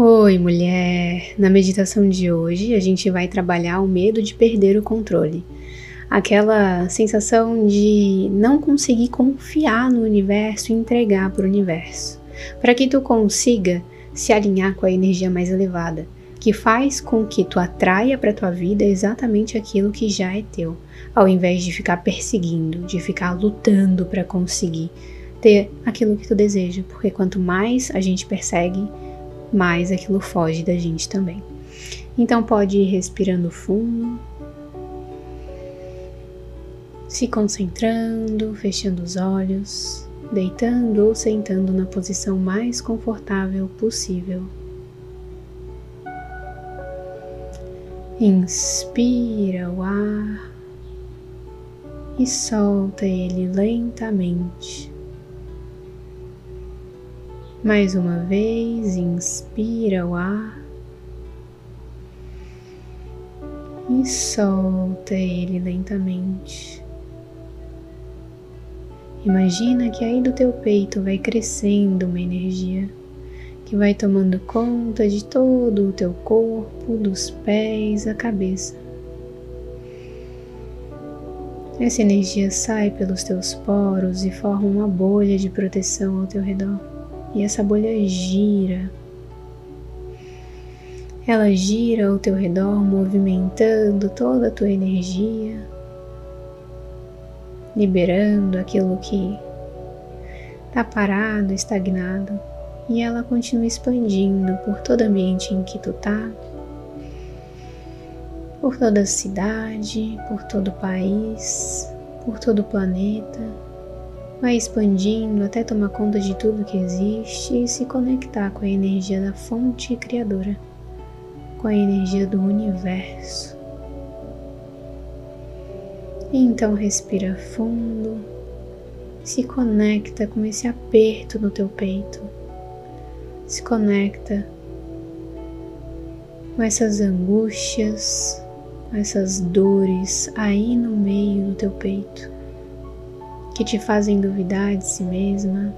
Oi, mulher! Na meditação de hoje, a gente vai trabalhar o medo de perder o controle. Aquela sensação de não conseguir confiar no universo e entregar para o universo. Para que tu consiga se alinhar com a energia mais elevada, que faz com que tu atraia para tua vida exatamente aquilo que já é teu, ao invés de ficar perseguindo, de ficar lutando para conseguir ter aquilo que tu deseja, porque quanto mais a gente persegue, mais aquilo foge da gente também. Então pode ir respirando fundo, se concentrando, fechando os olhos, deitando ou sentando na posição mais confortável possível. Inspira o ar e solta ele lentamente. Mais uma vez, inspira o ar e solta ele lentamente. Imagina que aí do teu peito vai crescendo uma energia que vai tomando conta de todo o teu corpo, dos pés à cabeça. Essa energia sai pelos teus poros e forma uma bolha de proteção ao teu redor e essa bolha gira. Ela gira ao teu redor, movimentando toda a tua energia, liberando aquilo que está parado, estagnado, e ela continua expandindo por todo o ambiente em que tu tá, por toda a cidade, por todo o país, por todo o planeta vai expandindo até tomar conta de tudo que existe e se conectar com a energia da fonte criadora, com a energia do universo. Então respira fundo, se conecta com esse aperto no teu peito, se conecta com essas angústias, essas dores aí no meio do teu peito que te fazem duvidar de si mesma,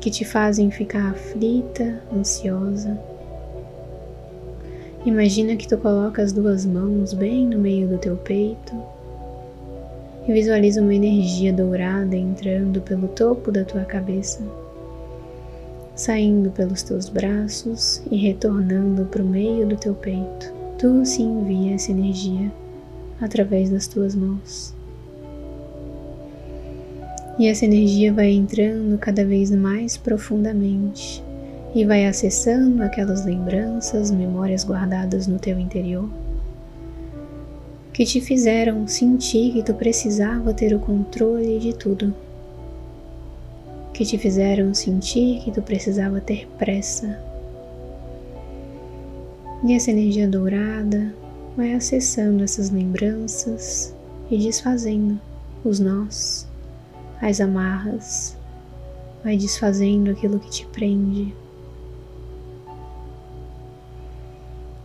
que te fazem ficar aflita, ansiosa. Imagina que tu coloca as duas mãos bem no meio do teu peito e visualiza uma energia dourada entrando pelo topo da tua cabeça, saindo pelos teus braços e retornando para o meio do teu peito. Tu se envia essa energia através das tuas mãos. E essa energia vai entrando cada vez mais profundamente e vai acessando aquelas lembranças, memórias guardadas no teu interior que te fizeram sentir que tu precisava ter o controle de tudo, que te fizeram sentir que tu precisava ter pressa. E essa energia dourada vai acessando essas lembranças e desfazendo os nós as amarras, vai desfazendo aquilo que te prende.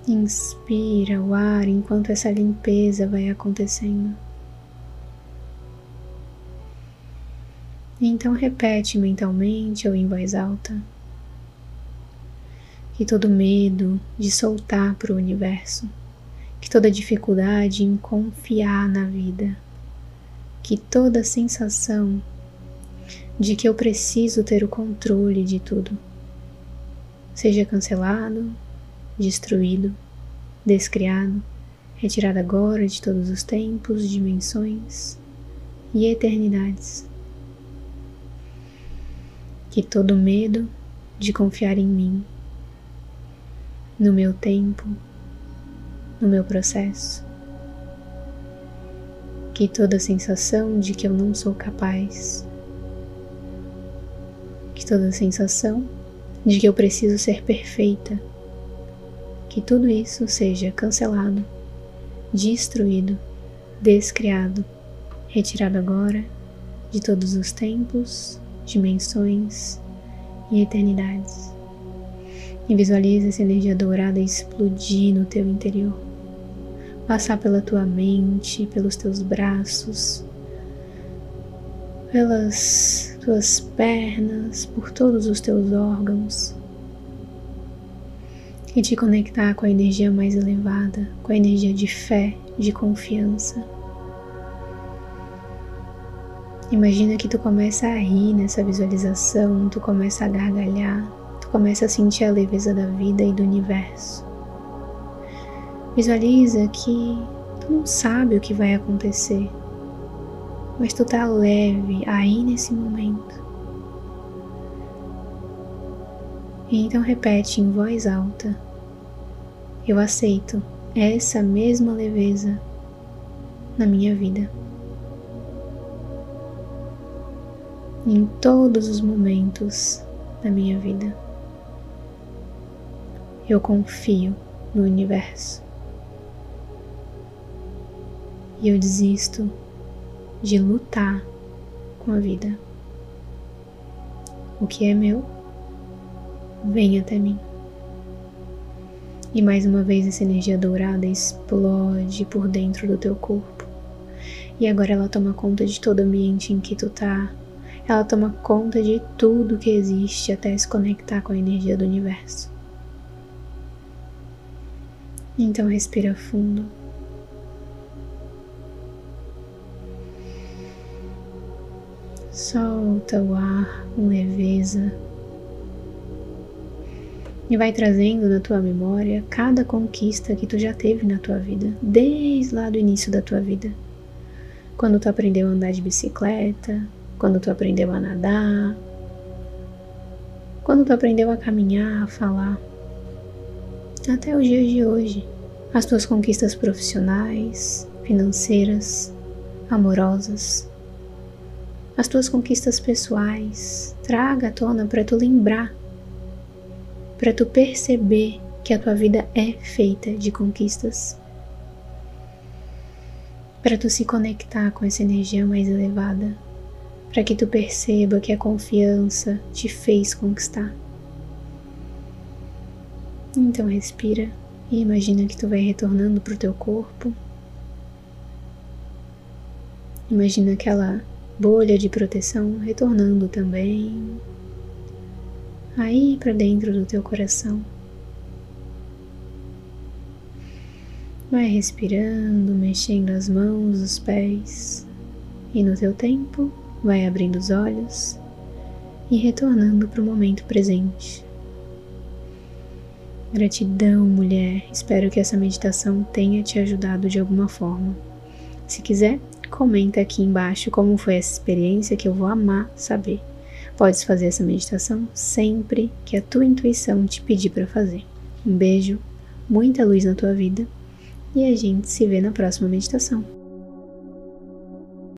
Inspira o ar enquanto essa limpeza vai acontecendo. Então repete mentalmente ou em voz alta que todo medo de soltar para o universo, que toda dificuldade em confiar na vida, que toda sensação de que eu preciso ter o controle de tudo seja cancelado, destruído, descriado, retirado agora de todos os tempos, dimensões e eternidades. Que todo medo de confiar em mim, no meu tempo, no meu processo, que toda sensação de que eu não sou capaz, que toda sensação de que eu preciso ser perfeita, que tudo isso seja cancelado, destruído, descriado, retirado agora de todos os tempos, dimensões e eternidades. E visualize essa energia dourada explodir no teu interior passar pela tua mente, pelos teus braços, pelas tuas pernas, por todos os teus órgãos, e te conectar com a energia mais elevada, com a energia de fé, de confiança. Imagina que tu começa a rir nessa visualização, tu começa a gargalhar, tu começa a sentir a leveza da vida e do universo. Visualiza que tu não sabe o que vai acontecer, mas tu tá leve aí nesse momento. E então repete em voz alta: Eu aceito essa mesma leveza na minha vida. Em todos os momentos da minha vida. Eu confio no universo. E eu desisto de lutar com a vida. O que é meu vem até mim. E mais uma vez essa energia dourada explode por dentro do teu corpo. E agora ela toma conta de todo o ambiente em que tu tá. Ela toma conta de tudo que existe até se conectar com a energia do universo. Então respira fundo. Solta o ar com leveza e vai trazendo na tua memória cada conquista que tu já teve na tua vida, desde lá do início da tua vida. Quando tu aprendeu a andar de bicicleta, quando tu aprendeu a nadar, quando tu aprendeu a caminhar, a falar, até os dias de hoje. As tuas conquistas profissionais, financeiras, amorosas, as tuas conquistas pessoais, traga à tona para tu lembrar para tu perceber que a tua vida é feita de conquistas. Para tu se conectar com essa energia mais elevada, para que tu perceba que a confiança te fez conquistar. Então respira e imagina que tu vai retornando para o teu corpo. Imagina aquela bolha de proteção retornando também aí para dentro do teu coração. Vai respirando, mexendo as mãos, os pés, e no teu tempo vai abrindo os olhos e retornando para o momento presente. Gratidão, mulher. Espero que essa meditação tenha te ajudado de alguma forma. Se quiser, comenta aqui embaixo como foi essa experiência que eu vou amar saber. Podes fazer essa meditação sempre que a tua intuição te pedir para fazer. Um beijo, muita luz na tua vida e a gente se vê na próxima meditação.